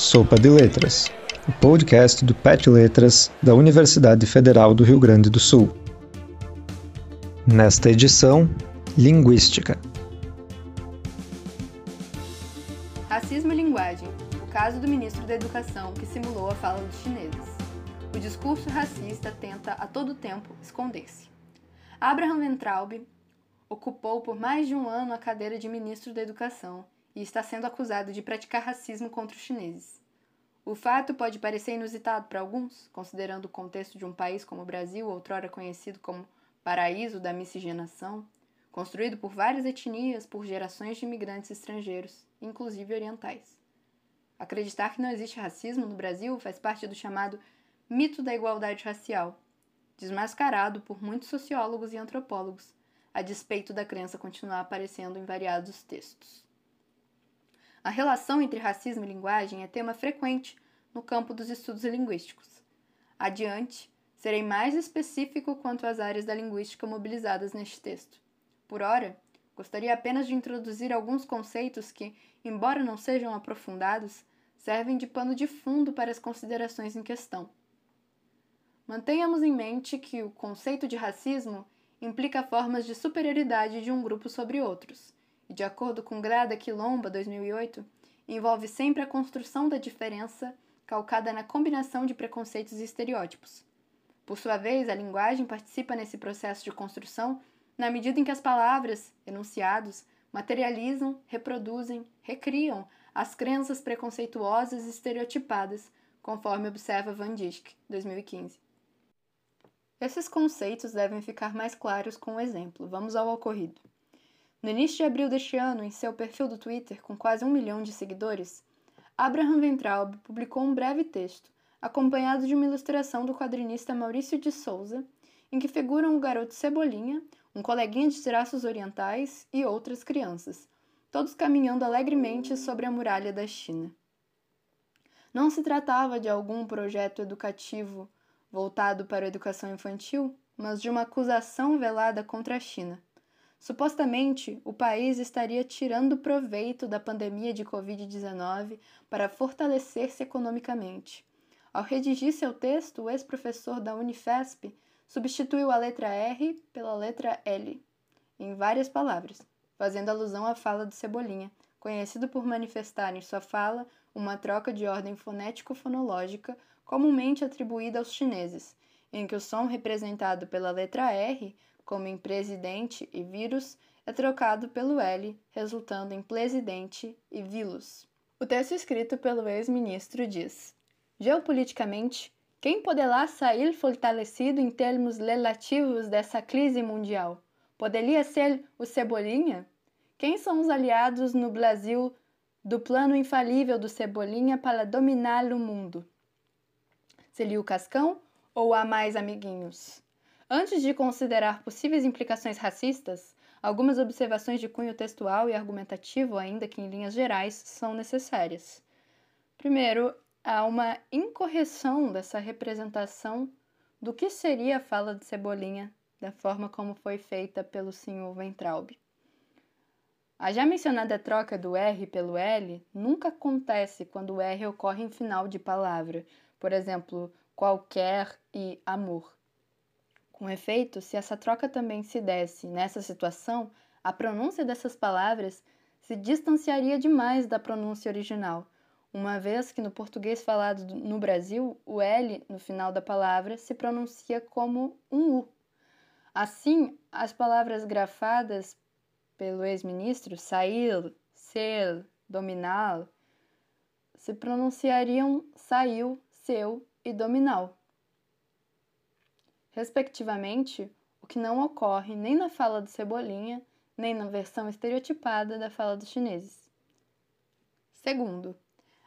Sopa de Letras, o podcast do PET Letras da Universidade Federal do Rio Grande do Sul. Nesta edição, Linguística. Racismo e linguagem. O caso do ministro da Educação que simulou a fala dos chineses. O discurso racista tenta a todo tempo esconder-se. Abraham Ventraub ocupou por mais de um ano a cadeira de ministro da Educação e está sendo acusado de praticar racismo contra os chineses. O fato pode parecer inusitado para alguns, considerando o contexto de um país como o Brasil, outrora conhecido como paraíso da miscigenação, construído por várias etnias por gerações de imigrantes estrangeiros, inclusive orientais. Acreditar que não existe racismo no Brasil faz parte do chamado mito da igualdade racial, desmascarado por muitos sociólogos e antropólogos, a despeito da crença continuar aparecendo em variados textos. A relação entre racismo e linguagem é tema frequente no campo dos estudos linguísticos. Adiante, serei mais específico quanto às áreas da linguística mobilizadas neste texto. Por ora, gostaria apenas de introduzir alguns conceitos que, embora não sejam aprofundados, servem de pano de fundo para as considerações em questão. Mantenhamos em mente que o conceito de racismo implica formas de superioridade de um grupo sobre outros, e de acordo com Grada Quilomba 2008, envolve sempre a construção da diferença calcada na combinação de preconceitos e estereótipos. Por sua vez, a linguagem participa nesse processo de construção na medida em que as palavras, enunciados, materializam, reproduzem, recriam as crenças preconceituosas e estereotipadas, conforme observa Van Dijk, 2015. Esses conceitos devem ficar mais claros com o exemplo. Vamos ao ocorrido. No início de abril deste ano, em seu perfil do Twitter, com quase um milhão de seguidores, Abraham Ventraub publicou um breve texto, acompanhado de uma ilustração do quadrinista Maurício de Souza, em que figuram o garoto Cebolinha, um coleguinha de traços orientais e outras crianças, todos caminhando alegremente sobre a muralha da China. Não se tratava de algum projeto educativo voltado para a educação infantil, mas de uma acusação velada contra a China. Supostamente, o país estaria tirando proveito da pandemia de Covid-19 para fortalecer-se economicamente. Ao redigir seu texto, o ex-professor da Unifesp substituiu a letra R pela letra L, em várias palavras, fazendo alusão à fala do Cebolinha, conhecido por manifestar em sua fala uma troca de ordem fonético-fonológica comumente atribuída aos chineses, em que o som representado pela letra R, como em presidente e vírus, é trocado pelo L, resultando em presidente e vírus. O texto escrito pelo ex-ministro diz: Geopoliticamente, quem poderá sair fortalecido em termos relativos dessa crise mundial? Poderia ser o Cebolinha? Quem são os aliados no Brasil do plano infalível do Cebolinha para dominar o mundo? Seria o Cascão ou há mais amiguinhos? Antes de considerar possíveis implicações racistas, algumas observações de cunho textual e argumentativo, ainda que em linhas gerais, são necessárias. Primeiro, há uma incorreção dessa representação do que seria a fala de Cebolinha, da forma como foi feita pelo senhor Ventraub. A já mencionada troca do R pelo L nunca acontece quando o R ocorre em final de palavra, por exemplo, qualquer e amor. Com efeito, se essa troca também se desse nessa situação, a pronúncia dessas palavras se distanciaria demais da pronúncia original, uma vez que no português falado no Brasil, o L no final da palavra se pronuncia como um U. Assim, as palavras grafadas pelo ex-ministro sair, ser, dominar, se pronunciariam saiu, seu e dominal. Respectivamente, o que não ocorre nem na fala do Cebolinha, nem na versão estereotipada da fala dos chineses. Segundo,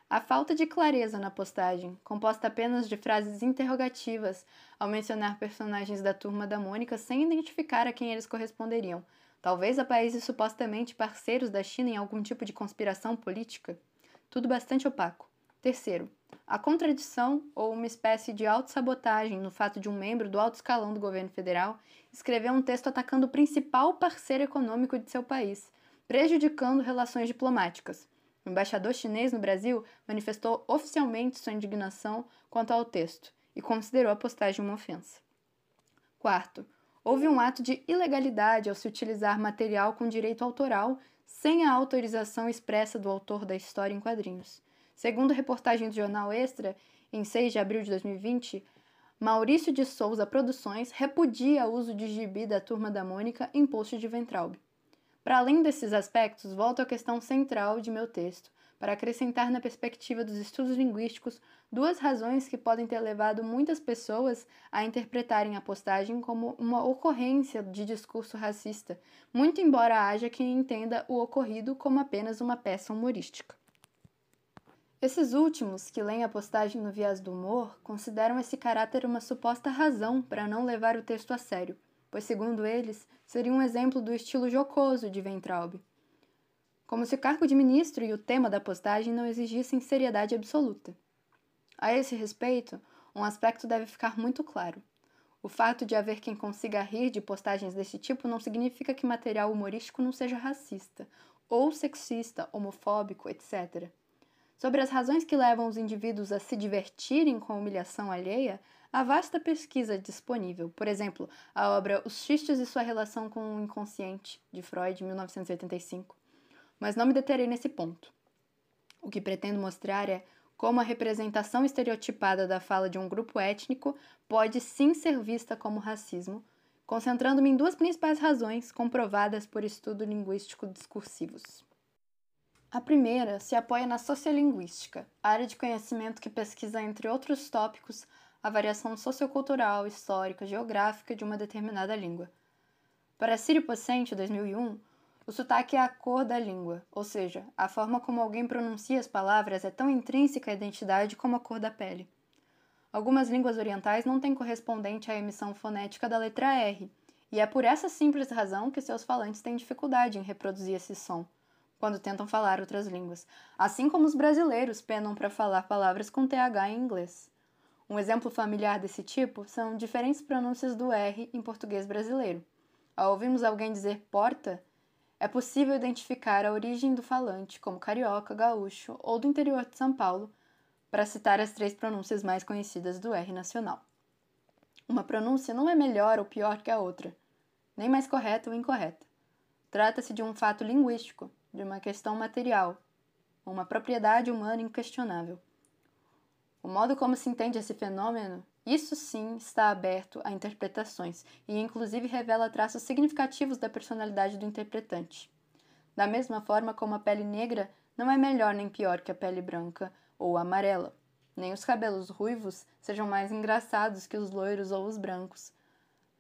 a falta de clareza na postagem, composta apenas de frases interrogativas ao mencionar personagens da turma da Mônica sem identificar a quem eles corresponderiam, talvez a países supostamente parceiros da China em algum tipo de conspiração política. Tudo bastante opaco. Terceiro, a contradição ou uma espécie de autossabotagem no fato de um membro do alto escalão do governo federal escrever um texto atacando o principal parceiro econômico de seu país, prejudicando relações diplomáticas. O embaixador chinês no Brasil manifestou oficialmente sua indignação quanto ao texto e considerou a postagem uma ofensa. Quarto, houve um ato de ilegalidade ao se utilizar material com direito autoral sem a autorização expressa do autor da história em quadrinhos. Segundo reportagem do jornal Extra, em 6 de abril de 2020, Maurício de Souza Produções repudia o uso de gibi da Turma da Mônica em post de Ventralbe. Para além desses aspectos, volto à questão central de meu texto, para acrescentar na perspectiva dos estudos linguísticos duas razões que podem ter levado muitas pessoas a interpretarem a postagem como uma ocorrência de discurso racista, muito embora haja quem entenda o ocorrido como apenas uma peça humorística. Esses últimos, que leem a postagem no viés do humor, consideram esse caráter uma suposta razão para não levar o texto a sério, pois, segundo eles, seria um exemplo do estilo jocoso de Ventralbe. Como se o cargo de ministro e o tema da postagem não exigissem seriedade absoluta. A esse respeito, um aspecto deve ficar muito claro. O fato de haver quem consiga rir de postagens desse tipo não significa que material humorístico não seja racista, ou sexista, homofóbico, etc. Sobre as razões que levam os indivíduos a se divertirem com a humilhação alheia, há vasta pesquisa disponível. Por exemplo, a obra Os Xistes e sua relação com o inconsciente, de Freud, 1985. Mas não me deterei nesse ponto. O que pretendo mostrar é como a representação estereotipada da fala de um grupo étnico pode sim ser vista como racismo, concentrando-me em duas principais razões comprovadas por estudo linguístico discursivos. A primeira se apoia na sociolinguística, área de conhecimento que pesquisa, entre outros tópicos, a variação sociocultural, histórica, geográfica de uma determinada língua. Para Círio Pocente, 2001, o sotaque é a cor da língua, ou seja, a forma como alguém pronuncia as palavras é tão intrínseca à identidade como a cor da pele. Algumas línguas orientais não têm correspondente à emissão fonética da letra R, e é por essa simples razão que seus falantes têm dificuldade em reproduzir esse som quando tentam falar outras línguas, assim como os brasileiros penam para falar palavras com TH em inglês. Um exemplo familiar desse tipo são diferentes pronúncias do R em português brasileiro. Ao ouvirmos alguém dizer porta, é possível identificar a origem do falante como carioca, gaúcho ou do interior de São Paulo, para citar as três pronúncias mais conhecidas do R nacional. Uma pronúncia não é melhor ou pior que a outra, nem mais correta ou incorreta. Trata-se de um fato linguístico, de uma questão material, uma propriedade humana inquestionável. O modo como se entende esse fenômeno, isso sim está aberto a interpretações e, inclusive, revela traços significativos da personalidade do interpretante. Da mesma forma como a pele negra não é melhor nem pior que a pele branca ou amarela, nem os cabelos ruivos sejam mais engraçados que os loiros ou os brancos,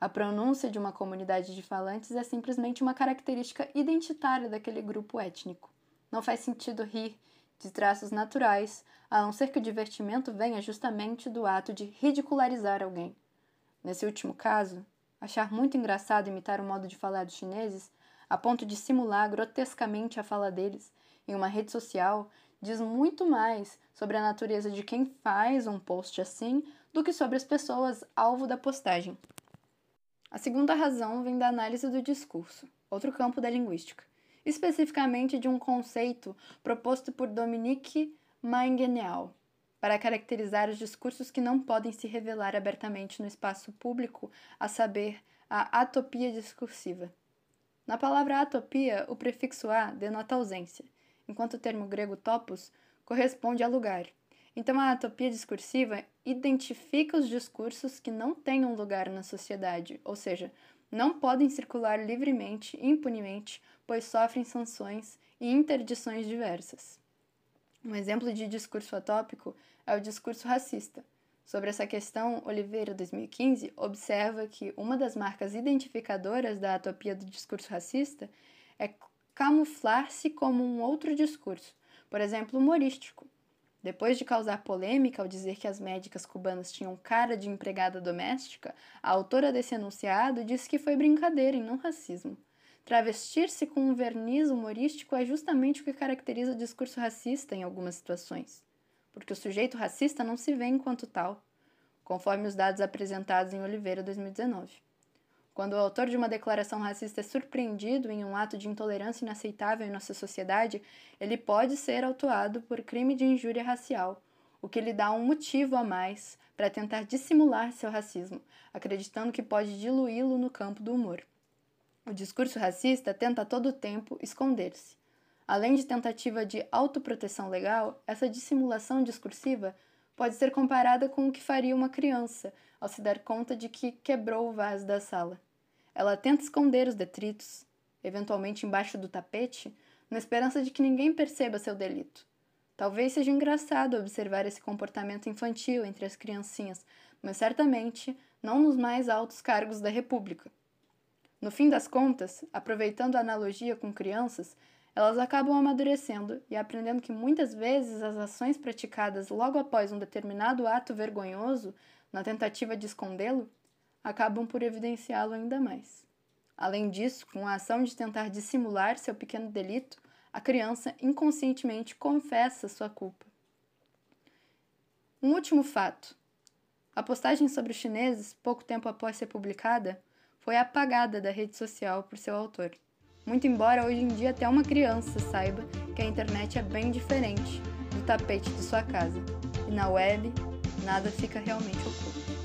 a pronúncia de uma comunidade de falantes é simplesmente uma característica identitária daquele grupo étnico. Não faz sentido rir de traços naturais, a não ser que o divertimento venha justamente do ato de ridicularizar alguém. Nesse último caso, achar muito engraçado imitar o modo de falar dos chineses, a ponto de simular grotescamente a fala deles em uma rede social, diz muito mais sobre a natureza de quem faz um post assim do que sobre as pessoas alvo da postagem. A segunda razão vem da análise do discurso, outro campo da linguística, especificamente de um conceito proposto por Dominique Mainguenial, para caracterizar os discursos que não podem se revelar abertamente no espaço público, a saber, a atopia discursiva. Na palavra atopia, o prefixo a denota ausência, enquanto o termo grego topos corresponde a lugar, então, a atopia discursiva identifica os discursos que não têm um lugar na sociedade, ou seja, não podem circular livremente impunemente, pois sofrem sanções e interdições diversas. Um exemplo de discurso atópico é o discurso racista. Sobre essa questão, Oliveira, 2015, observa que uma das marcas identificadoras da atopia do discurso racista é camuflar-se como um outro discurso, por exemplo, humorístico, depois de causar polêmica ao dizer que as médicas cubanas tinham cara de empregada doméstica, a autora desse enunciado disse que foi brincadeira e não racismo. Travestir-se com um verniz humorístico é justamente o que caracteriza o discurso racista em algumas situações, porque o sujeito racista não se vê enquanto tal, conforme os dados apresentados em Oliveira 2019. Quando o autor de uma declaração racista é surpreendido em um ato de intolerância inaceitável em nossa sociedade, ele pode ser autuado por crime de injúria racial, o que lhe dá um motivo a mais para tentar dissimular seu racismo, acreditando que pode diluí-lo no campo do humor. O discurso racista tenta a todo tempo esconder-se. Além de tentativa de autoproteção legal, essa dissimulação discursiva pode ser comparada com o que faria uma criança ao se dar conta de que quebrou o vaso da sala. Ela tenta esconder os detritos, eventualmente embaixo do tapete, na esperança de que ninguém perceba seu delito. Talvez seja engraçado observar esse comportamento infantil entre as criancinhas, mas certamente não nos mais altos cargos da República. No fim das contas, aproveitando a analogia com crianças, elas acabam amadurecendo e aprendendo que muitas vezes as ações praticadas logo após um determinado ato vergonhoso, na tentativa de escondê-lo, acabam por evidenciá-lo ainda mais. Além disso, com a ação de tentar dissimular seu pequeno delito, a criança inconscientemente confessa sua culpa. Um último fato. A postagem sobre os chineses, pouco tempo após ser publicada, foi apagada da rede social por seu autor. Muito embora hoje em dia até uma criança saiba que a internet é bem diferente do tapete de sua casa. E na web, nada fica realmente oculto.